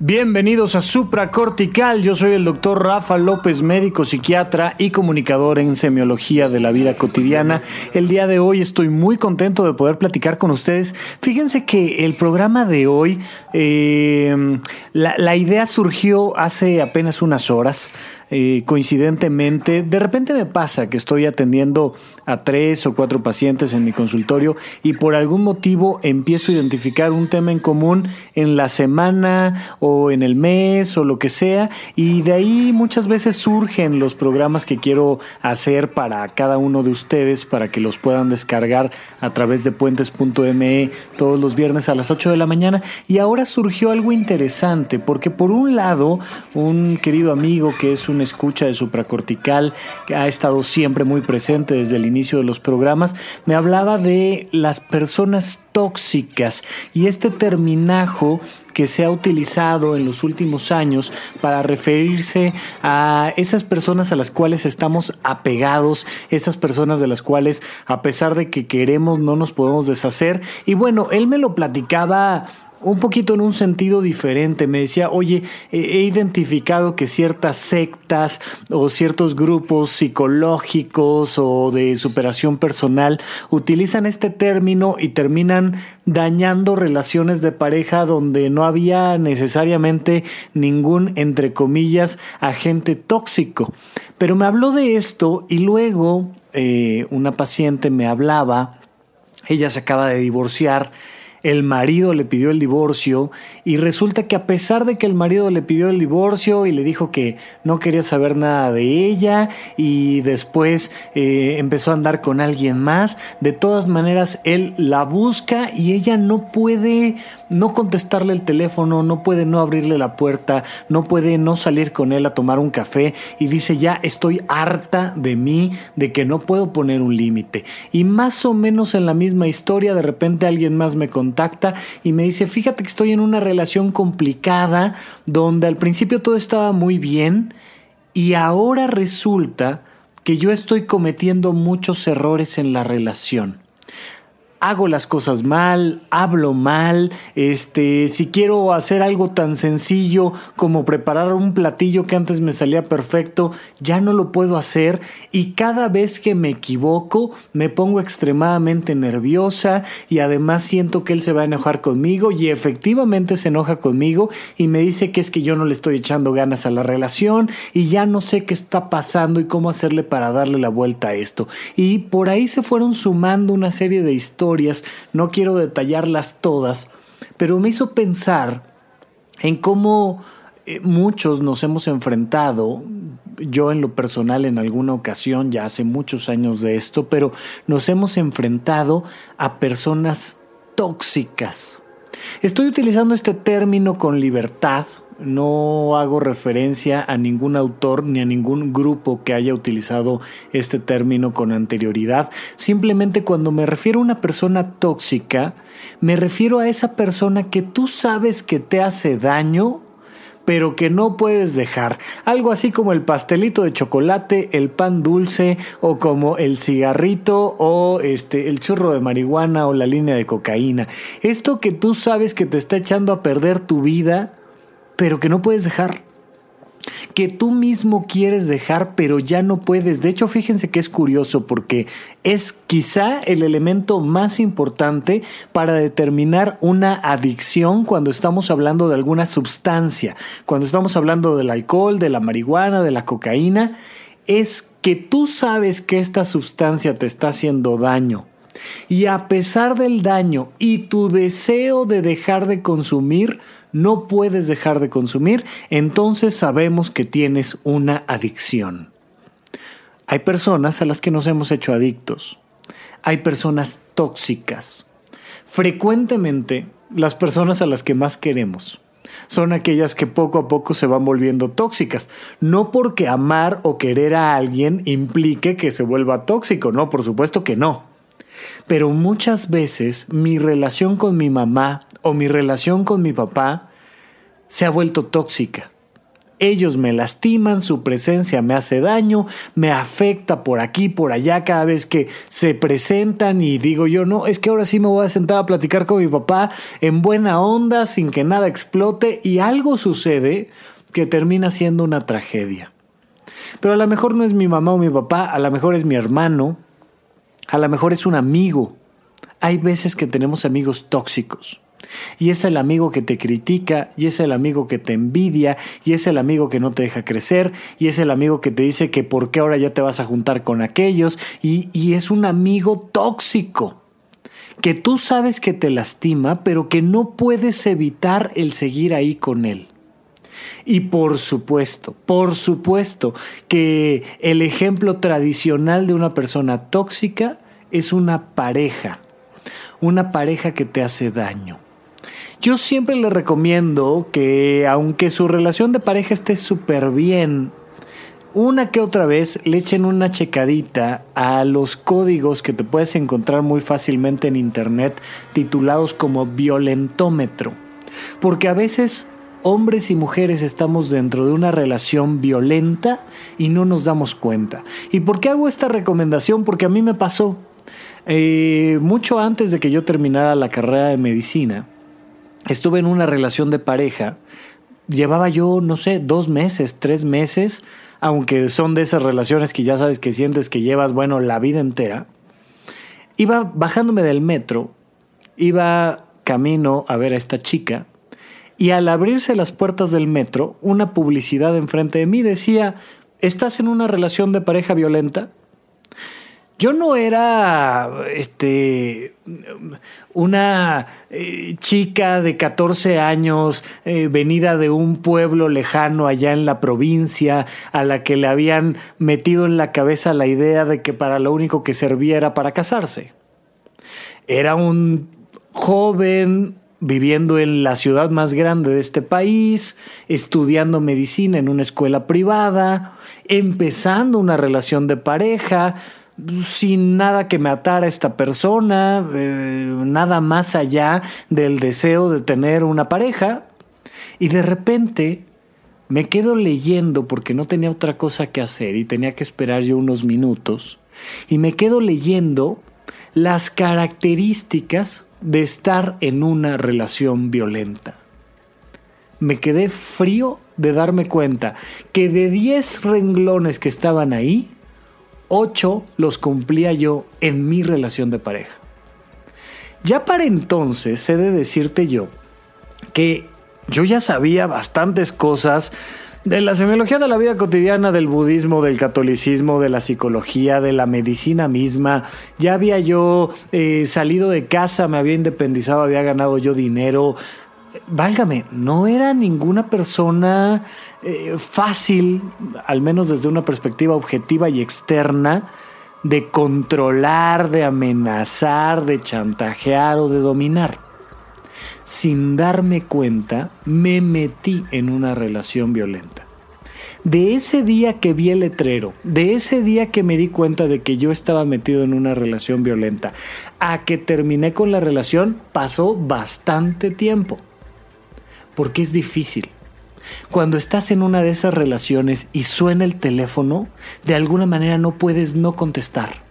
Bienvenidos a Supracortical, yo soy el doctor Rafa López, médico psiquiatra y comunicador en semiología de la vida cotidiana. El día de hoy estoy muy contento de poder platicar con ustedes. Fíjense que el programa de hoy, eh, la idea surgió hace apenas unas horas. Eh, coincidentemente, de repente me pasa que estoy atendiendo a tres o cuatro pacientes en mi consultorio y por algún motivo empiezo a identificar un tema en común en la semana o en el mes o lo que sea y de ahí muchas veces surgen los programas que quiero hacer para cada uno de ustedes para que los puedan descargar a través de puentes.me todos los viernes a las 8 de la mañana. Y ahora surgió algo interesante porque por un lado un querido amigo que es un escucha de supracortical que ha estado siempre muy presente desde el inicio de los programas, me hablaba de las personas tóxicas y este terminajo que se ha utilizado en los últimos años para referirse a esas personas a las cuales estamos apegados, esas personas de las cuales a pesar de que queremos no nos podemos deshacer. Y bueno, él me lo platicaba un poquito en un sentido diferente. Me decía, oye, he identificado que ciertas sectas o ciertos grupos psicológicos o de superación personal utilizan este término y terminan dañando relaciones de pareja donde no había necesariamente ningún, entre comillas, agente tóxico. Pero me habló de esto y luego eh, una paciente me hablaba, ella se acaba de divorciar, el marido le pidió el divorcio y resulta que a pesar de que el marido le pidió el divorcio y le dijo que no quería saber nada de ella y después eh, empezó a andar con alguien más, de todas maneras él la busca y ella no puede no contestarle el teléfono, no puede no abrirle la puerta, no puede no salir con él a tomar un café y dice ya estoy harta de mí, de que no puedo poner un límite. Y más o menos en la misma historia de repente alguien más me contacta y me dice, fíjate que estoy en una relación complicada donde al principio todo estaba muy bien y ahora resulta que yo estoy cometiendo muchos errores en la relación hago las cosas mal, hablo mal, este, si quiero hacer algo tan sencillo como preparar un platillo que antes me salía perfecto, ya no lo puedo hacer y cada vez que me equivoco me pongo extremadamente nerviosa y además siento que él se va a enojar conmigo y efectivamente se enoja conmigo y me dice que es que yo no le estoy echando ganas a la relación y ya no sé qué está pasando y cómo hacerle para darle la vuelta a esto. Y por ahí se fueron sumando una serie de historias no quiero detallarlas todas, pero me hizo pensar en cómo eh, muchos nos hemos enfrentado, yo en lo personal en alguna ocasión, ya hace muchos años de esto, pero nos hemos enfrentado a personas tóxicas. Estoy utilizando este término con libertad, no hago referencia a ningún autor ni a ningún grupo que haya utilizado este término con anterioridad. Simplemente cuando me refiero a una persona tóxica, me refiero a esa persona que tú sabes que te hace daño pero que no puedes dejar. Algo así como el pastelito de chocolate, el pan dulce o como el cigarrito o este el churro de marihuana o la línea de cocaína. Esto que tú sabes que te está echando a perder tu vida, pero que no puedes dejar. Que tú mismo quieres dejar, pero ya no puedes. De hecho, fíjense que es curioso porque es quizá el elemento más importante para determinar una adicción cuando estamos hablando de alguna sustancia. Cuando estamos hablando del alcohol, de la marihuana, de la cocaína, es que tú sabes que esta sustancia te está haciendo daño. Y a pesar del daño y tu deseo de dejar de consumir, no puedes dejar de consumir, entonces sabemos que tienes una adicción. Hay personas a las que nos hemos hecho adictos. Hay personas tóxicas. Frecuentemente, las personas a las que más queremos son aquellas que poco a poco se van volviendo tóxicas. No porque amar o querer a alguien implique que se vuelva tóxico, no, por supuesto que no. Pero muchas veces mi relación con mi mamá o mi relación con mi papá se ha vuelto tóxica. Ellos me lastiman, su presencia me hace daño, me afecta por aquí, por allá cada vez que se presentan y digo yo, no, es que ahora sí me voy a sentar a platicar con mi papá en buena onda, sin que nada explote y algo sucede que termina siendo una tragedia. Pero a lo mejor no es mi mamá o mi papá, a lo mejor es mi hermano, a lo mejor es un amigo. Hay veces que tenemos amigos tóxicos. Y es el amigo que te critica, y es el amigo que te envidia, y es el amigo que no te deja crecer, y es el amigo que te dice que por qué ahora ya te vas a juntar con aquellos, y, y es un amigo tóxico que tú sabes que te lastima, pero que no puedes evitar el seguir ahí con él. Y por supuesto, por supuesto que el ejemplo tradicional de una persona tóxica es una pareja, una pareja que te hace daño. Yo siempre le recomiendo que aunque su relación de pareja esté súper bien, una que otra vez le echen una checadita a los códigos que te puedes encontrar muy fácilmente en internet titulados como violentómetro. Porque a veces hombres y mujeres estamos dentro de una relación violenta y no nos damos cuenta. ¿Y por qué hago esta recomendación? Porque a mí me pasó. Eh, mucho antes de que yo terminara la carrera de medicina, estuve en una relación de pareja. Llevaba yo, no sé, dos meses, tres meses, aunque son de esas relaciones que ya sabes que sientes que llevas, bueno, la vida entera. Iba bajándome del metro, iba camino a ver a esta chica, y al abrirse las puertas del metro, una publicidad enfrente de mí decía, ¿estás en una relación de pareja violenta? Yo no era este una eh, chica de 14 años eh, venida de un pueblo lejano allá en la provincia a la que le habían metido en la cabeza la idea de que para lo único que servía era para casarse. Era un joven viviendo en la ciudad más grande de este país, estudiando medicina en una escuela privada, empezando una relación de pareja, sin nada que me atara a esta persona, eh, nada más allá del deseo de tener una pareja. Y de repente me quedo leyendo porque no tenía otra cosa que hacer y tenía que esperar yo unos minutos. Y me quedo leyendo las características de estar en una relación violenta. Me quedé frío de darme cuenta que de 10 renglones que estaban ahí, ocho los cumplía yo en mi relación de pareja. Ya para entonces he de decirte yo que yo ya sabía bastantes cosas de la semiología de la vida cotidiana, del budismo, del catolicismo, de la psicología, de la medicina misma. Ya había yo eh, salido de casa, me había independizado, había ganado yo dinero. Válgame, no era ninguna persona eh, fácil, al menos desde una perspectiva objetiva y externa, de controlar, de amenazar, de chantajear o de dominar. Sin darme cuenta, me metí en una relación violenta. De ese día que vi el letrero, de ese día que me di cuenta de que yo estaba metido en una relación violenta, a que terminé con la relación, pasó bastante tiempo. Porque es difícil cuando estás en una de esas relaciones y suena el teléfono, de alguna manera no puedes no contestar.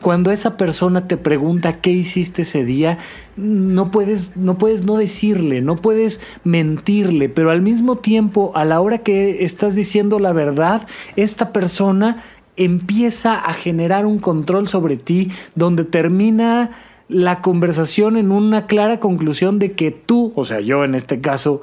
Cuando esa persona te pregunta qué hiciste ese día, no puedes, no puedes no decirle, no puedes mentirle, pero al mismo tiempo, a la hora que estás diciendo la verdad, esta persona empieza a generar un control sobre ti donde termina la conversación en una clara conclusión de que tú, o sea, yo en este caso,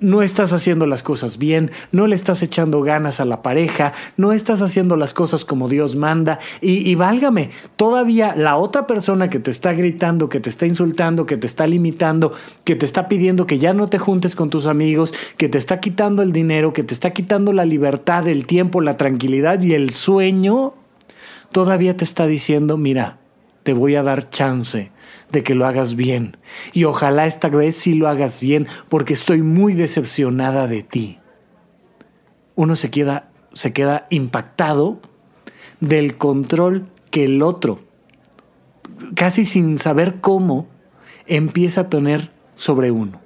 no estás haciendo las cosas bien, no le estás echando ganas a la pareja, no estás haciendo las cosas como Dios manda. Y, válgame, todavía la otra persona que te está gritando, que te está insultando, que te está limitando, que te está pidiendo que ya no te juntes con tus amigos, que te está quitando el dinero, que te está quitando la libertad, el tiempo, la tranquilidad y el sueño, todavía te está diciendo, mira, te voy a dar chance de que lo hagas bien. Y ojalá esta vez sí lo hagas bien porque estoy muy decepcionada de ti. Uno se queda, se queda impactado del control que el otro, casi sin saber cómo, empieza a tener sobre uno.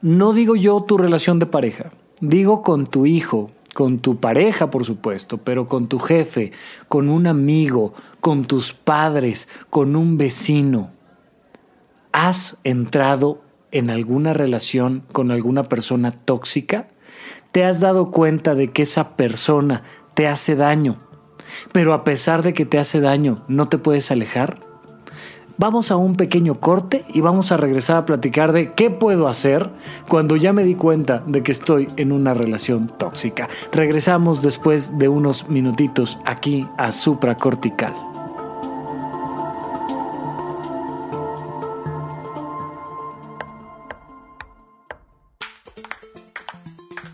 No digo yo tu relación de pareja, digo con tu hijo, con tu pareja, por supuesto, pero con tu jefe, con un amigo, con tus padres, con un vecino. ¿Has entrado en alguna relación con alguna persona tóxica? ¿Te has dado cuenta de que esa persona te hace daño? Pero a pesar de que te hace daño, ¿no te puedes alejar? Vamos a un pequeño corte y vamos a regresar a platicar de qué puedo hacer cuando ya me di cuenta de que estoy en una relación tóxica. Regresamos después de unos minutitos aquí a supracortical.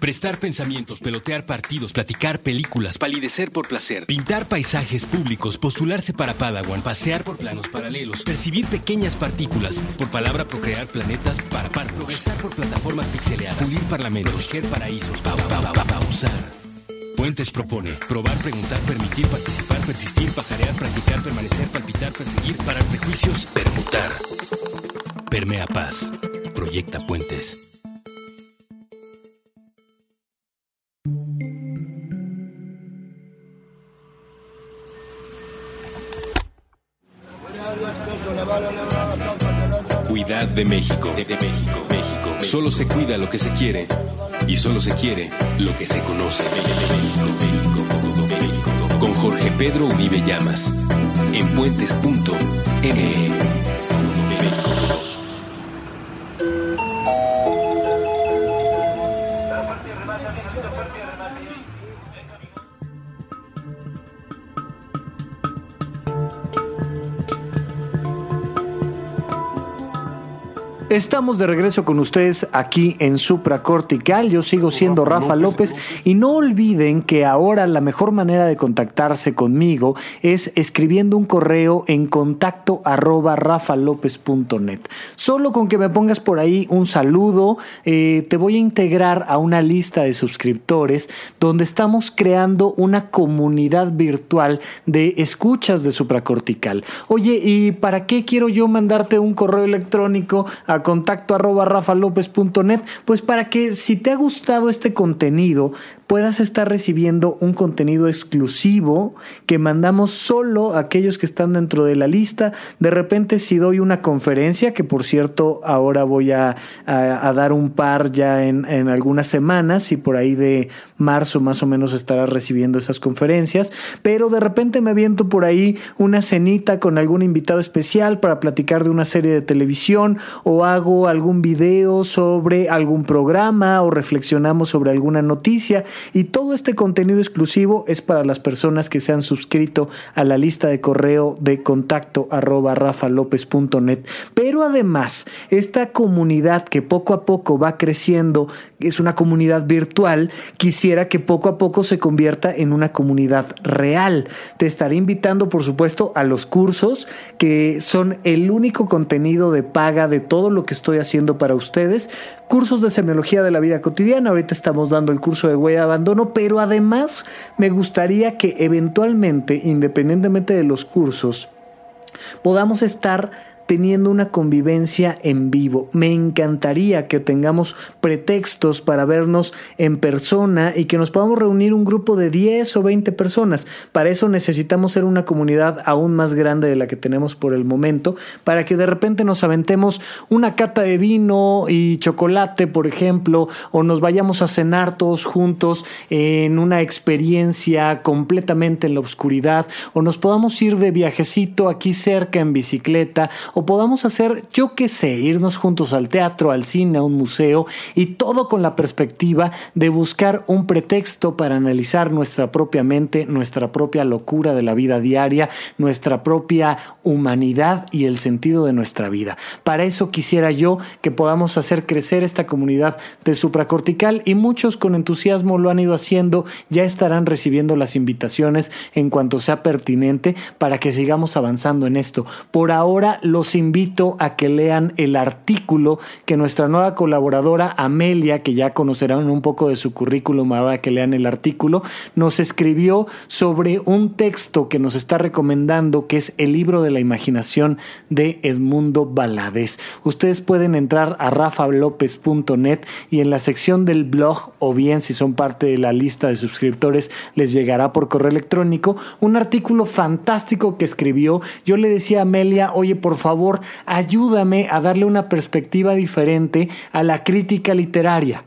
Prestar pensamientos, pelotear partidos, platicar películas, palidecer por placer, pintar paisajes públicos, postularse para Padawan, pasear por planos paralelos, percibir pequeñas partículas, por palabra procrear planetas para par, progresar por plataformas pixeleadas, pulir parlamentos, proteger paraísos, pa, pa, pa, pausar. Puentes propone probar, preguntar, permitir, participar, persistir, pajarear, practicar, permanecer, palpitar, perseguir, parar prejuicios, permutar. Permea paz. Proyecta puentes. Cuidad de México. De, de México, México. Solo se cuida lo que se quiere y solo se quiere lo que se conoce. México, México, México. Con Jorge Pedro Uribe Llamas. En puentes.me. Estamos de regreso con ustedes aquí en Supracortical. Yo sigo siendo Rafa López y no olviden que ahora la mejor manera de contactarse conmigo es escribiendo un correo en contacto arroba rafalopez.net. Solo con que me pongas por ahí un saludo, eh, te voy a integrar a una lista de suscriptores donde estamos creando una comunidad virtual de escuchas de Supracortical. Oye, ¿y para qué quiero yo mandarte un correo electrónico a contacto arroba rafalopez.net, pues para que si te ha gustado este contenido, puedas estar recibiendo un contenido exclusivo que mandamos solo a aquellos que están dentro de la lista. De repente si doy una conferencia, que por cierto ahora voy a, dar un par ya en, algunas semanas y por ahí de marzo más o menos estarás recibiendo esas conferencias, pero de repente me aviento por ahí una cenita con algún invitado especial para platicar de una serie de televisión o hago algún video sobre algún programa o reflexionamos sobre alguna noticia y todo este contenido exclusivo es para las personas que se han suscrito a la lista de correo de contacto arroba rafalopez.net. Pero además, esta comunidad que poco a poco va creciendo, es una comunidad virtual, quisiera que poco a poco se convierta en una comunidad real. Te estaré invitando, por supuesto, a los cursos que son el único contenido de paga de todo lo que estoy haciendo para ustedes. Cursos de semiología de la vida cotidiana. Ahorita estamos dando el curso de huella de abandono, pero además me gustaría que eventualmente, independientemente de los cursos, podamos estar teniendo una convivencia en vivo. Me encantaría que tengamos pretextos para vernos en persona y que nos podamos reunir un grupo de 10 o 20 personas. Para eso necesitamos ser una comunidad aún más grande de la que tenemos por el momento, para que de repente nos aventemos una cata de vino y chocolate, por ejemplo, o nos vayamos a cenar todos juntos en una experiencia completamente en la oscuridad, o nos podamos ir de viajecito aquí cerca en bicicleta, o podamos hacer, yo qué sé, irnos juntos al teatro, al cine, a un museo y todo con la perspectiva de buscar un pretexto para analizar nuestra propia mente, nuestra propia locura de la vida diaria, nuestra propia humanidad y el sentido de nuestra vida. Para eso quisiera yo que podamos hacer crecer esta comunidad de supracortical y muchos con entusiasmo lo han ido haciendo, ya estarán recibiendo las invitaciones en cuanto sea pertinente para que sigamos avanzando en esto. Por ahora los invito a que lean el artículo que nuestra nueva colaboradora Amelia, que ya conocerán un poco de su currículum ahora que lean el artículo, nos escribió sobre un texto que nos está recomendando, que es el libro de la imaginación de Edmundo Valadez. Ustedes pueden entrar a rafalopez.net y en la sección del blog, o bien si son parte de la lista de suscriptores, les llegará por correo electrónico un artículo fantástico que escribió. Yo le decía a Amelia, oye, por favor, ayúdame a darle una perspectiva diferente a la crítica literaria.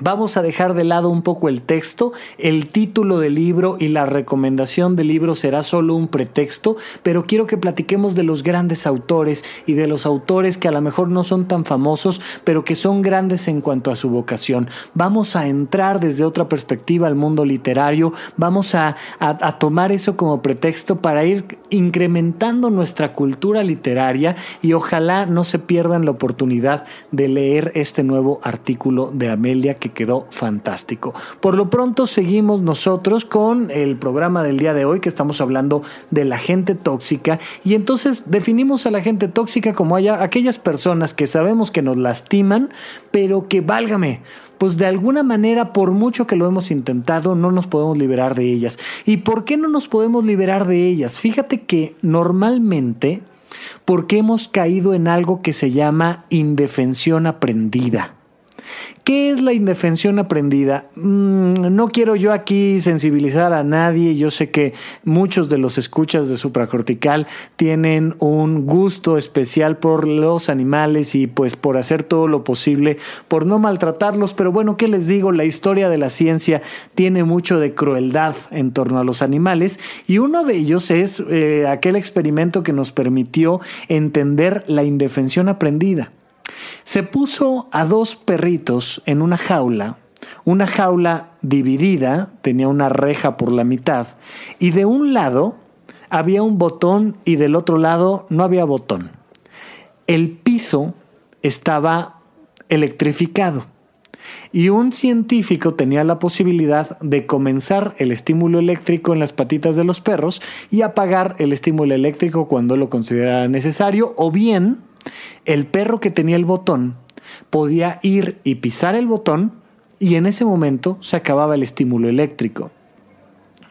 Vamos a dejar de lado un poco el texto, el título del libro y la recomendación del libro será solo un pretexto, pero quiero que platiquemos de los grandes autores y de los autores que a lo mejor no son tan famosos, pero que son grandes en cuanto a su vocación. Vamos a entrar desde otra perspectiva al mundo literario, vamos a, a, tomar eso como pretexto para ir incrementando nuestra cultura literaria y ojalá no se pierdan la oportunidad de leer este nuevo artículo de Amelia que quedó fantástico. Por lo pronto seguimos nosotros con el programa del día de hoy que estamos hablando de la gente tóxica y entonces definimos a la gente tóxica como haya aquellas personas que sabemos que nos lastiman, pero que válgame, pues de alguna manera, por mucho que lo hemos intentado, no nos podemos liberar de ellas. ¿Y por qué no nos podemos liberar de ellas? Fíjate que normalmente, porque hemos caído en algo que se llama indefensión aprendida. ¿Qué es la indefensión aprendida? Mm, no quiero yo aquí sensibilizar a nadie. Yo sé que muchos de los escuchas de supracortical tienen un gusto especial por los animales y pues por hacer todo lo posible por no maltratarlos. Pero bueno, ¿qué les digo? La historia de la ciencia tiene mucho de crueldad en torno a los animales y uno de ellos es eh, aquel experimento que nos permitió entender la indefensión aprendida. Se puso a dos perritos en una jaula, una jaula dividida, tenía una reja por la mitad, y de un lado había un botón y del otro lado no había botón. El piso estaba electrificado y un científico tenía la posibilidad de comenzar el estímulo eléctrico en las patitas de los perros y apagar el estímulo eléctrico cuando lo considerara necesario o bien el perro que tenía el botón podía ir y pisar el botón y en ese momento se acababa el estímulo eléctrico.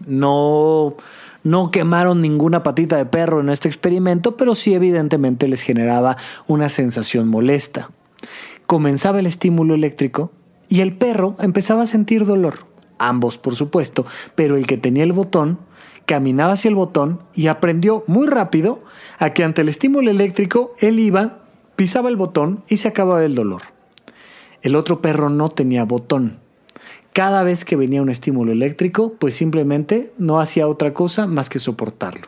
No, no quemaron ninguna patita de perro en este experimento, pero sí evidentemente les generaba una sensación molesta. Comenzaba el estímulo eléctrico y el perro empezaba a sentir dolor. Ambos, por supuesto, pero el que tenía el botón caminaba hacia el botón y aprendió muy rápido a que ante el estímulo eléctrico él iba, pisaba el botón y se acababa el dolor. El otro perro no tenía botón. Cada vez que venía un estímulo eléctrico, pues simplemente no hacía otra cosa más que soportarlo.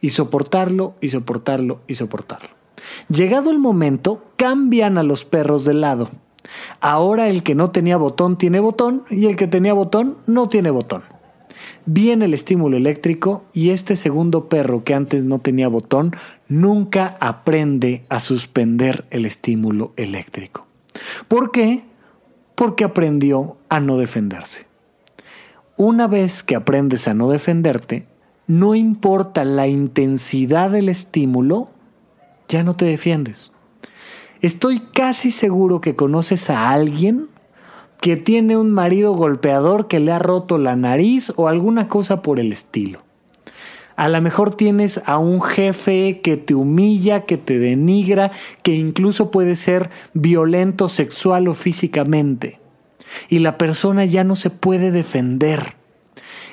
Y soportarlo y soportarlo y soportarlo. Llegado el momento, cambian a los perros de lado. Ahora el que no tenía botón tiene botón y el que tenía botón no tiene botón. Viene el estímulo eléctrico y este segundo perro que antes no tenía botón nunca aprende a suspender el estímulo eléctrico. ¿Por qué? Porque aprendió a no defenderse. Una vez que aprendes a no defenderte, no importa la intensidad del estímulo, ya no te defiendes. Estoy casi seguro que conoces a alguien que tiene un marido golpeador que le ha roto la nariz o alguna cosa por el estilo. A lo mejor tienes a un jefe que te humilla, que te denigra, que incluso puede ser violento sexual o físicamente. Y la persona ya no se puede defender.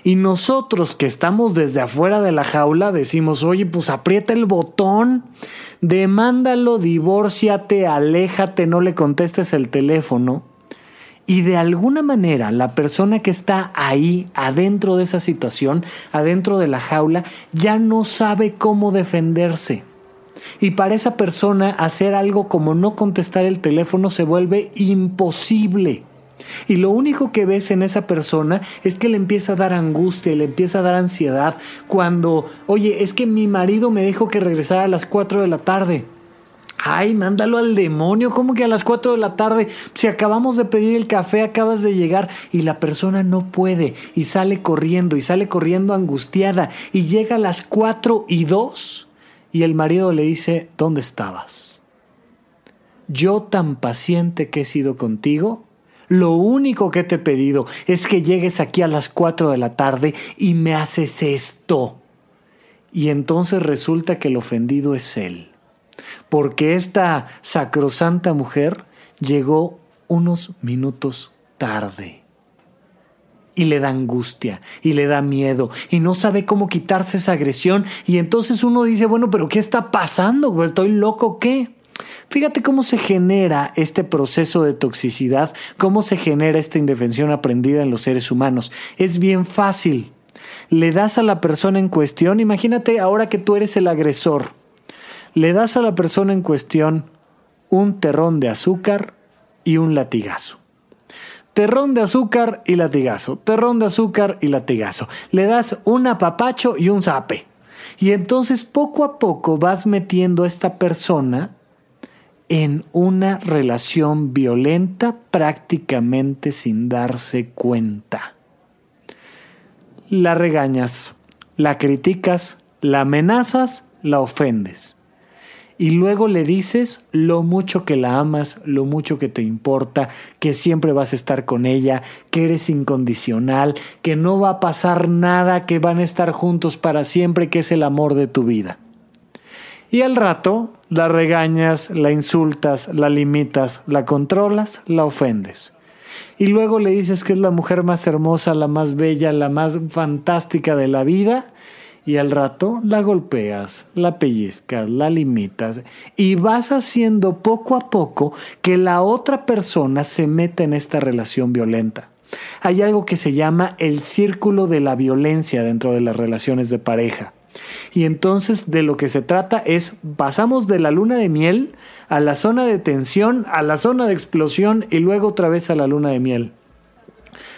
Y nosotros que estamos desde afuera de la jaula decimos, oye, pues aprieta el botón, demándalo, divórciate, aléjate, no le contestes el teléfono. Y de alguna manera la persona que está ahí, adentro de esa situación, adentro de la jaula, ya no sabe cómo defenderse. Y para esa persona hacer algo como no contestar el teléfono se vuelve imposible. Y lo único que ves en esa persona es que le empieza a dar angustia, le empieza a dar ansiedad cuando, oye, es que mi marido me dijo que regresara a las 4 de la tarde. Ay, mándalo al demonio, como que a las 4 de la tarde, si acabamos de pedir el café, acabas de llegar y la persona no puede y sale corriendo y sale corriendo angustiada y llega a las 4 y 2 Y el marido le dice, ¿dónde estabas? Yo tan paciente que he sido contigo, lo único que te he pedido es que llegues aquí a las 4 de la tarde y me haces esto. Y entonces resulta que el ofendido es él, porque esta sacrosanta mujer llegó unos minutos tarde. Y le da angustia, y le da miedo, y no sabe cómo quitarse esa agresión. Y entonces uno dice, bueno, pero ¿qué está pasando? ¿Estoy loco qué? Fíjate cómo se genera este proceso de toxicidad, cómo se genera esta indefensión aprendida en los seres humanos. Es bien fácil. Le das a la persona en cuestión, imagínate ahora que tú eres el agresor, le das a la persona en cuestión un terrón de azúcar y un latigazo. Terrón de azúcar y latigazo, terrón de azúcar y latigazo. Le das un apapacho y un zape. Y entonces poco a poco vas metiendo a esta persona en una relación violenta prácticamente sin darse cuenta. La regañas, la criticas, la amenazas, la ofendes. Y luego le dices lo mucho que la amas, lo mucho que te importa, que siempre vas a estar con ella, que eres incondicional, que no va a pasar nada, que van a estar juntos para siempre, que es el amor de tu vida. Y al rato la regañas, la insultas, la limitas, la controlas, la ofendes. Y luego le dices que es la mujer más hermosa, la más bella, la más fantástica de la vida. Y al rato la golpeas, la pellizcas, la limitas y vas haciendo poco a poco que la otra persona se meta en esta relación violenta. Hay algo que se llama el círculo de la violencia dentro de las relaciones de pareja. Y entonces de lo que se trata es, pasamos de la luna de miel a la zona de tensión, a la zona de explosión y luego otra vez a la luna de miel.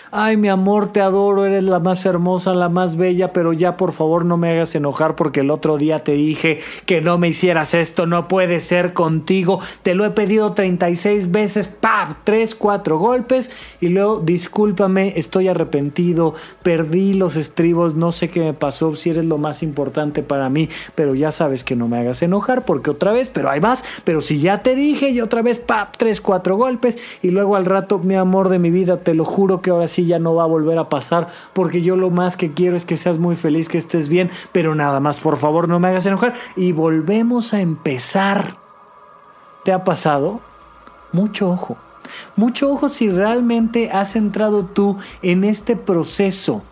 Ay, mi amor, te adoro, eres la más hermosa, la más bella, pero ya por favor no me hagas enojar porque el otro día te dije que no me hicieras esto, no puede ser contigo, te lo he pedido 36 veces, ¡pap! Tres, cuatro golpes y luego discúlpame, estoy arrepentido, perdí los estribos, no sé qué me pasó, si eres lo más importante para mí, pero ya sabes que no me hagas enojar porque otra vez, pero hay más, pero si ya te dije y otra vez, ¡pap! Tres, cuatro golpes y luego al rato, mi amor de mi vida, te lo juro que ahora sí ya no va a volver a pasar porque yo lo más que quiero es que seas muy feliz, que estés bien, pero nada más, por favor, no me hagas enojar. Y volvemos a empezar. ¿Te ha pasado? Mucho ojo. Mucho ojo si realmente has entrado tú en este proceso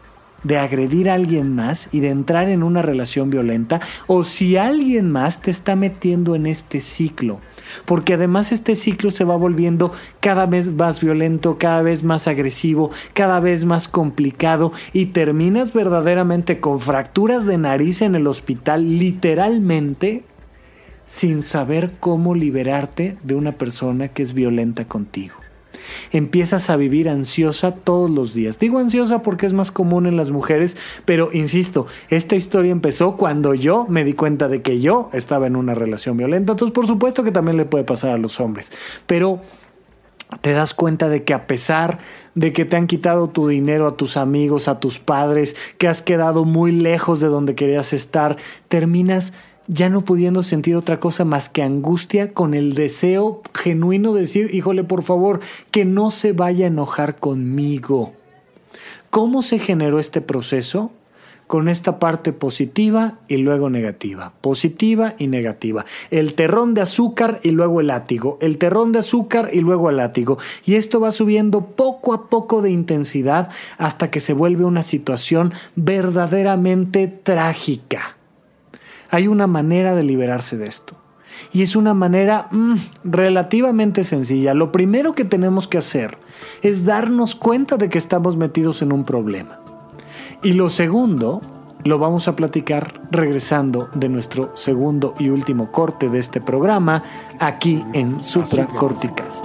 de agredir a alguien más y de entrar en una relación violenta o si alguien más te está metiendo en este ciclo. Porque además este ciclo se va volviendo cada vez más violento, cada vez más agresivo, cada vez más complicado y terminas verdaderamente con fracturas de nariz en el hospital, literalmente, sin saber cómo liberarte de una persona que es violenta contigo empiezas a vivir ansiosa todos los días. Digo ansiosa porque es más común en las mujeres, pero insisto, esta historia empezó cuando yo me di cuenta de que yo estaba en una relación violenta. Entonces, por supuesto que también le puede pasar a los hombres, pero te das cuenta de que a pesar de que te han quitado tu dinero a tus amigos, a tus padres, que has quedado muy lejos de donde querías estar, terminas ya no pudiendo sentir otra cosa más que angustia con el deseo genuino de decir, híjole, por favor, que no se vaya a enojar conmigo. ¿Cómo se generó este proceso? Con esta parte positiva y luego negativa, positiva y negativa. El terrón de azúcar y luego el látigo, el terrón de azúcar y luego el látigo. Y esto va subiendo poco a poco de intensidad hasta que se vuelve una situación verdaderamente trágica hay una manera de liberarse de esto. Y es una manera mm, relativamente sencilla. Lo primero que tenemos que hacer es darnos cuenta de que estamos metidos en un problema. Y lo segundo lo vamos a platicar regresando de nuestro segundo y último corte de este programa aquí en Supracortical.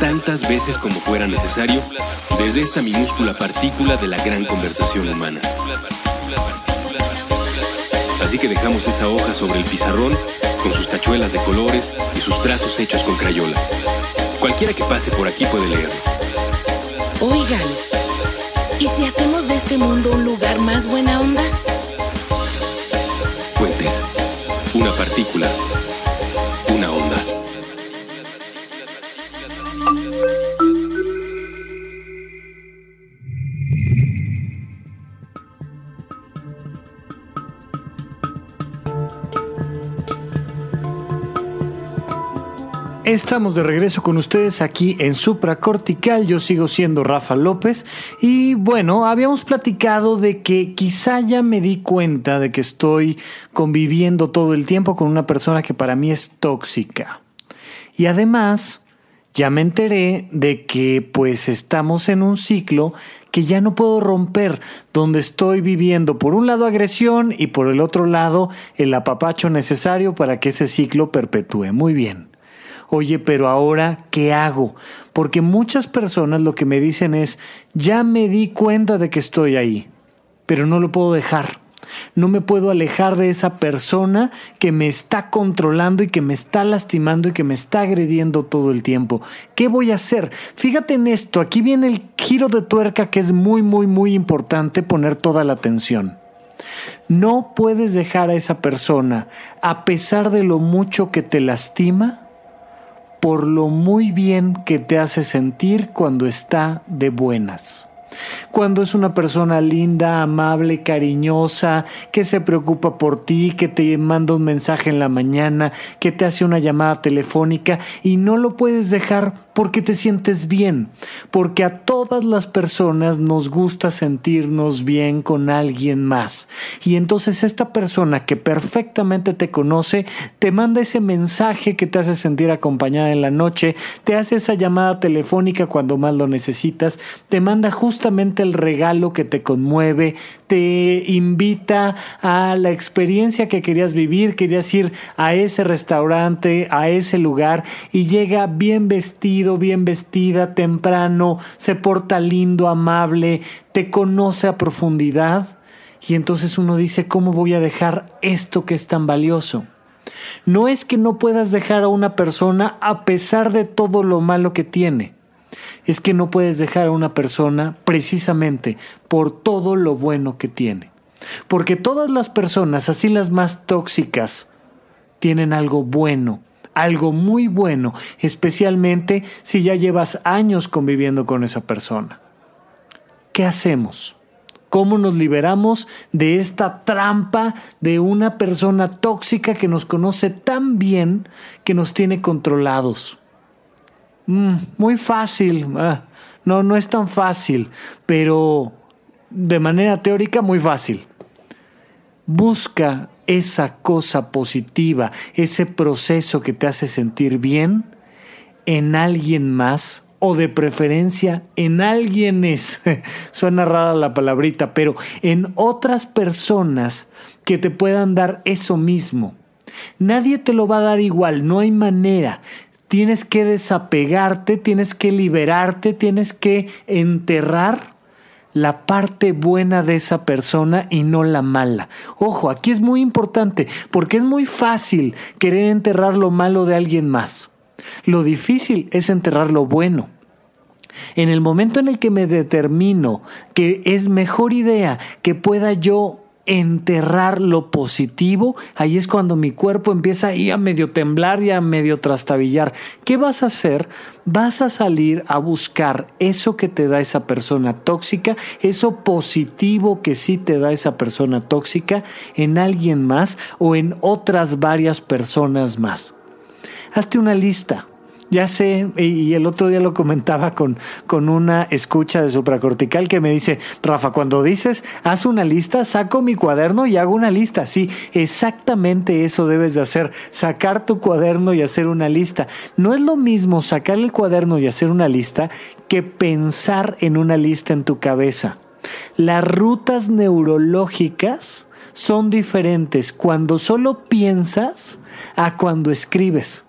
tantas veces como fuera necesario desde esta minúscula partícula de la gran conversación humana. Así que dejamos esa hoja sobre el pizarrón con sus tachuelas de colores y sus trazos hechos con crayola. Cualquiera que pase por aquí puede leerlo. Oigan, ¿y si hacemos de este mundo un lugar más buena onda? Puentes. Una partícula. Estamos de regreso con ustedes aquí en Supracortical. Yo sigo siendo Rafa López. Y bueno, habíamos platicado de que quizá ya me di cuenta de que estoy conviviendo todo el tiempo con una persona que para mí es tóxica. Y además, ya me enteré de que pues estamos en un ciclo que ya no puedo romper, donde estoy viviendo por un lado agresión y por el otro lado el apapacho necesario para que ese ciclo perpetúe. Muy bien. Oye, pero ahora, ¿qué hago? Porque muchas personas lo que me dicen es, ya me di cuenta de que estoy ahí, pero no lo puedo dejar. No me puedo alejar de esa persona que me está controlando y que me está lastimando y que me está agrediendo todo el tiempo. ¿Qué voy a hacer? Fíjate en esto, aquí viene el giro de tuerca que es muy, muy, muy importante poner toda la atención. No puedes dejar a esa persona, a pesar de lo mucho que te lastima, por lo muy bien que te hace sentir cuando está de buenas. Cuando es una persona linda, amable, cariñosa, que se preocupa por ti, que te manda un mensaje en la mañana, que te hace una llamada telefónica y no lo puedes dejar porque te sientes bien, porque a todas las personas nos gusta sentirnos bien con alguien más. Y entonces esta persona que perfectamente te conoce te manda ese mensaje que te hace sentir acompañada en la noche, te hace esa llamada telefónica cuando más lo necesitas, te manda justamente el regalo que te conmueve, te invita a la experiencia que querías vivir, querías ir a ese restaurante, a ese lugar y llega bien vestido, bien vestida, temprano, se porta lindo, amable, te conoce a profundidad y entonces uno dice, ¿cómo voy a dejar esto que es tan valioso? No es que no puedas dejar a una persona a pesar de todo lo malo que tiene es que no puedes dejar a una persona precisamente por todo lo bueno que tiene. Porque todas las personas, así las más tóxicas, tienen algo bueno, algo muy bueno, especialmente si ya llevas años conviviendo con esa persona. ¿Qué hacemos? ¿Cómo nos liberamos de esta trampa de una persona tóxica que nos conoce tan bien que nos tiene controlados? Mm, muy fácil. Ah, No, no es tan fácil, pero de manera teórica muy fácil. Busca esa cosa positiva, ese proceso que te hace sentir bien en alguien más o de preferencia en alguienes, suena rara la palabrita, pero en otras personas que te puedan dar eso mismo. Nadie te lo va a dar igual, no hay manera. Tienes que desapegarte, tienes que liberarte, tienes que enterrar la parte buena de esa persona y no la mala. Ojo, aquí es muy importante porque es muy fácil querer enterrar lo malo de alguien más. Lo difícil es enterrar lo bueno. En el momento en el que me determino que es mejor idea que pueda yo enterrar lo positivo, ahí es cuando mi cuerpo empieza a medio temblar y a medio trastabillar. ¿Qué vas a hacer? Vas a salir a buscar eso que te da esa persona tóxica, eso positivo que sí te da esa persona tóxica en alguien más o en otras varias personas más. Hazte una lista ya sé, y el otro día lo comentaba con, con una escucha de supracortical que me dice, Rafa, cuando dices, haz una lista, saco mi cuaderno y hago una lista. Sí, exactamente eso debes de hacer, sacar tu cuaderno y hacer una lista. No es lo mismo sacar el cuaderno y hacer una lista que pensar en una lista en tu cabeza. Las rutas neurológicas son diferentes cuando solo piensas a cuando escribes.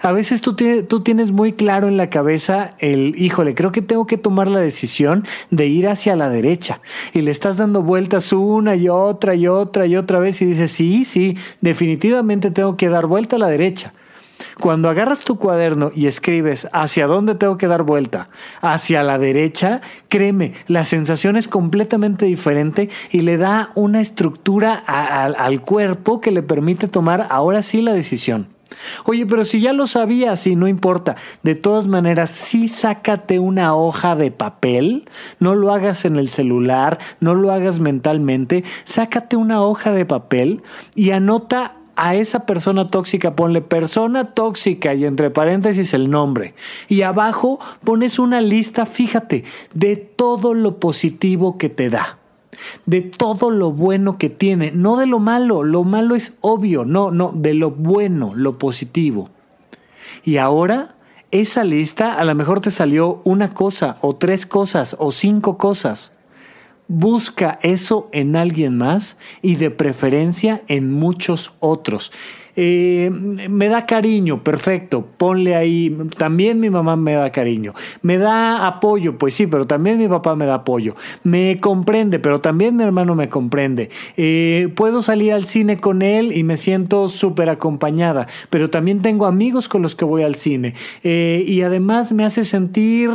A veces tú, tú, tienes muy claro en la cabeza el, híjole, creo que tengo que tomar la decisión de ir hacia la derecha. Y le estás dando vueltas una y otra y otra y otra vez y dices, sí, sí, definitivamente tengo que dar vuelta a la derecha. Cuando agarras tu cuaderno y escribes hacia dónde tengo que dar vuelta, hacia la derecha, créeme, la sensación es completamente diferente y le da una estructura al cuerpo que le permite tomar ahora sí la decisión. Oye, pero si ya lo sabías y no importa, de todas maneras, sí sácate una hoja de papel, no lo hagas en el celular, no lo hagas mentalmente, sácate una hoja de papel y anota a esa persona tóxica, ponle persona tóxica y entre paréntesis el nombre. Y abajo pones una lista, fíjate, de todo lo positivo que te da de todo lo bueno que tiene, no de lo malo, lo malo es obvio, no, no, de lo bueno, lo positivo. Y ahora esa lista a lo mejor te salió una cosa o tres cosas o cinco cosas. Busca eso en alguien más y de preferencia en muchos otros. Eh, me da cariño, perfecto, ponle ahí, también mi mamá me da cariño, me da apoyo, pues sí, pero también mi papá me da apoyo, me comprende, pero también mi hermano me comprende, eh, puedo salir al cine con él y me siento súper acompañada, pero también tengo amigos con los que voy al cine. Eh, y además me hace sentir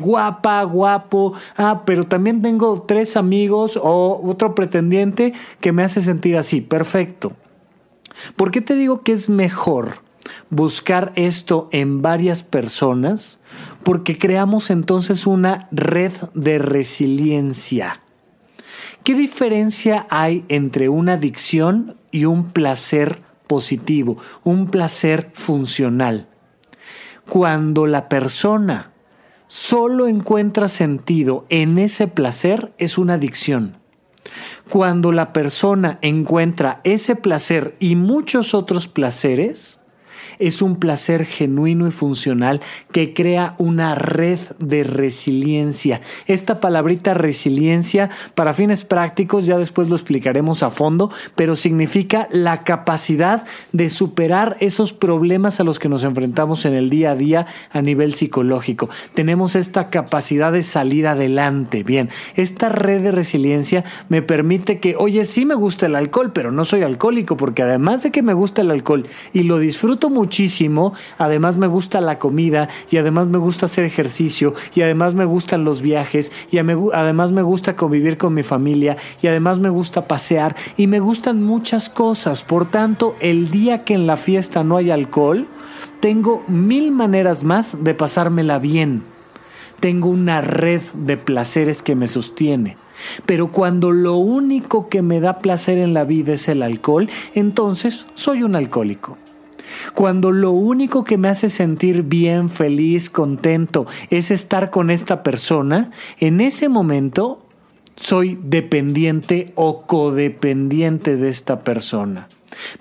guapa, guapo, ah, pero también tengo tres amigos o otro pretendiente que me hace sentir así, perfecto. ¿Por qué te digo que es mejor buscar esto en varias personas? Porque creamos entonces una red de resiliencia. ¿Qué diferencia hay entre una adicción y un placer positivo, un placer funcional? Cuando la persona solo encuentra sentido en ese placer, es una adicción. Cuando la persona encuentra ese placer y muchos otros placeres, es un placer genuino y funcional que crea una red de resiliencia. Esta palabrita resiliencia, para fines prácticos, ya después lo explicaremos a fondo, pero significa la capacidad de superar esos problemas a los que nos enfrentamos en el día a día a nivel psicológico. Tenemos esta capacidad de salir adelante. Bien, esta red de resiliencia me permite que, oye, sí me gusta el alcohol, pero no soy alcohólico, porque además de que me gusta el alcohol y lo disfruto mucho, muchísimo, además me gusta la comida y además me gusta hacer ejercicio y además me gustan los viajes y además me gusta convivir con mi familia y además me gusta pasear y me gustan muchas cosas. Por tanto, el día que en la fiesta no hay alcohol, tengo mil maneras más de pasármela bien. Tengo una red de placeres que me sostiene. Pero cuando lo único que me da placer en la vida es el alcohol, entonces soy un alcohólico. Cuando lo único que me hace sentir bien, feliz, contento es estar con esta persona, en ese momento soy dependiente o codependiente de esta persona.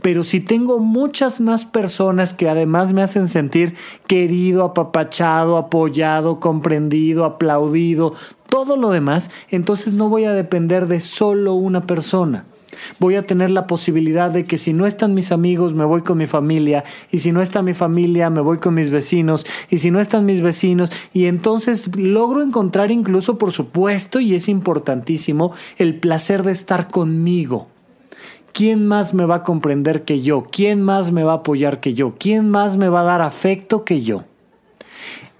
Pero si tengo muchas más personas que además me hacen sentir querido, apapachado, apoyado, comprendido, aplaudido, todo lo demás, entonces no voy a depender de solo una persona. Voy a tener la posibilidad de que si no están mis amigos, me voy con mi familia, y si no está mi familia, me voy con mis vecinos, y si no están mis vecinos, y entonces logro encontrar incluso, por supuesto, y es importantísimo, el placer de estar conmigo. ¿Quién más me va a comprender que yo? ¿Quién más me va a apoyar que yo? ¿Quién más me va a dar afecto que yo?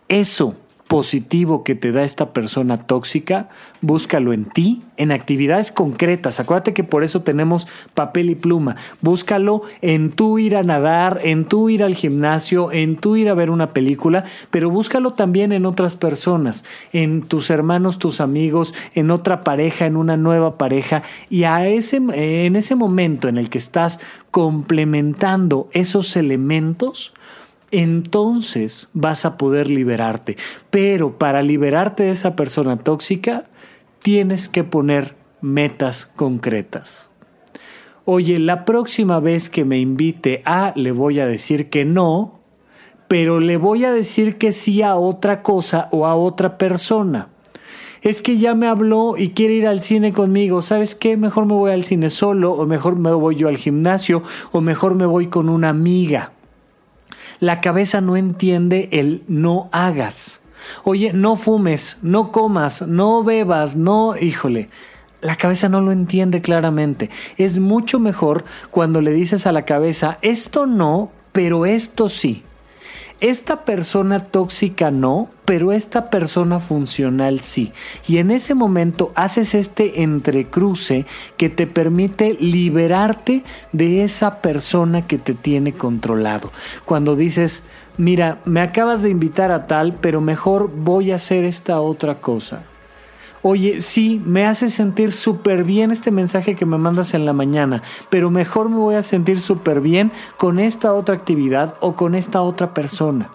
Eso positivo que te da esta persona tóxica, búscalo en ti, en actividades concretas. Acuérdate que por eso tenemos papel y pluma. Búscalo en tú ir a nadar, en tú ir al gimnasio, en tú ir a ver una película, pero búscalo también en otras personas, en tus hermanos, tus amigos, en otra pareja, en una nueva pareja. Y a ese, en ese momento en el que estás complementando esos elementos, entonces vas a poder liberarte. Pero para liberarte de esa persona tóxica, tienes que poner metas concretas. Oye, la próxima vez que me invite a, le voy a decir que no, pero le voy a decir que sí a otra cosa o a otra persona. Es que ya me habló y quiere ir al cine conmigo. ¿Sabes qué? Mejor me voy al cine solo, o mejor me voy yo al gimnasio, o mejor me voy con una amiga. La cabeza no entiende el no hagas. Oye, no fumes, no comas, no bebas, no, híjole. La cabeza no lo entiende claramente. Es mucho mejor cuando le dices a la cabeza, esto no, pero esto sí esta persona tóxica no, pero esta persona funcional sí. Y en ese momento haces este entrecruce que te permite liberarte de esa persona que te tiene controlado. Cuando dices, mira, me acabas de invitar a tal, pero mejor voy a hacer esta otra cosa oye, sí, me hace sentir súper bien este mensaje que me mandas en la mañana, pero mejor me voy a sentir súper bien con esta otra actividad o con esta otra persona.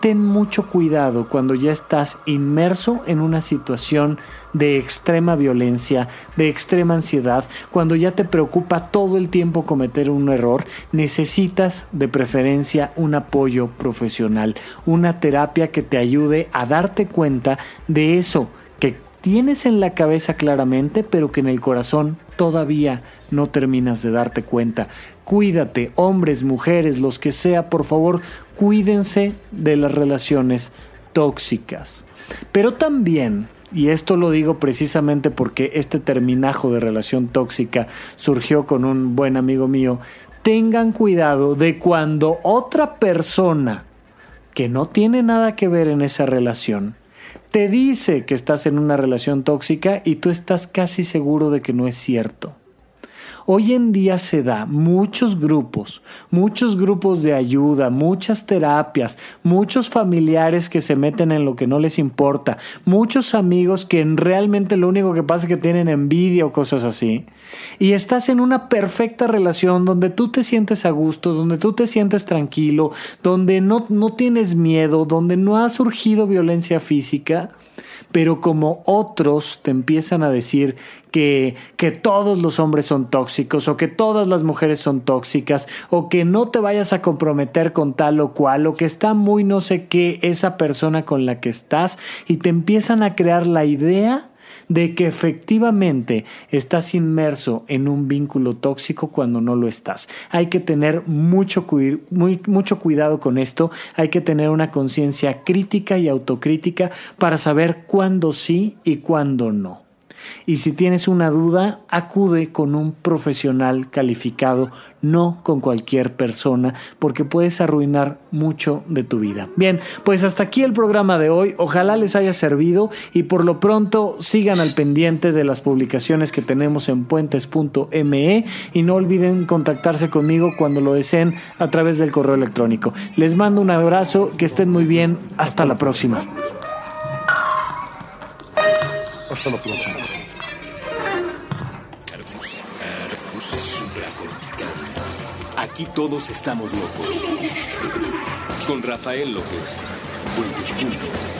Ten mucho cuidado cuando ya estás inmerso en una situación de extrema violencia, de extrema ansiedad, cuando ya te preocupa todo el tiempo cometer un error, necesitas de preferencia un apoyo profesional, una terapia que te ayude a darte cuenta de eso que tienes en la cabeza claramente, pero que en el corazón todavía no terminas de darte cuenta. Cuídate, hombres, mujeres, los que sea, por favor, cuídense de las relaciones tóxicas. Pero también, y esto lo digo precisamente porque este terminajo de relación tóxica surgió con un buen amigo mío, tengan cuidado de cuando otra persona que no tiene nada que ver en esa relación te dice que estás en una relación tóxica y tú estás casi seguro de que no es cierto. Hoy en día se da muchos grupos, muchos grupos de ayuda, muchas terapias, muchos familiares que se meten en lo que no les importa, muchos amigos que realmente lo único que pasa es que tienen envidia o cosas así. Y estás en una perfecta relación donde tú te sientes a gusto, donde tú te sientes tranquilo, donde no, no tienes miedo, donde no ha surgido violencia física pero como otros te empiezan a decir que, que todos los hombres son tóxicos o que todas las mujeres son tóxicas o que no te vayas a comprometer con tal o cual o que está muy no sé qué esa persona con la que estás y te empiezan a crear la idea de que efectivamente estás inmerso en un vínculo tóxico cuando no lo estás. Hay que tener mucho, cuidado con esto, hay que tener una conciencia crítica y autocrítica para saber cuándo sí y cuándo no. Y si tienes una duda, acude con un profesional calificado, no con cualquier persona, porque puedes arruinar mucho de tu vida. Bien, pues hasta aquí el programa de hoy. Ojalá les haya servido y por lo pronto sigan al pendiente de las publicaciones que tenemos en puentes.me y no olviden contactarse conmigo cuando lo deseen a través del correo electrónico. Les mando un abrazo, que estén muy bien. Hasta la próxima. Hasta la próxima. Aquí todos estamos locos. Con Rafael López. Puentes.mx.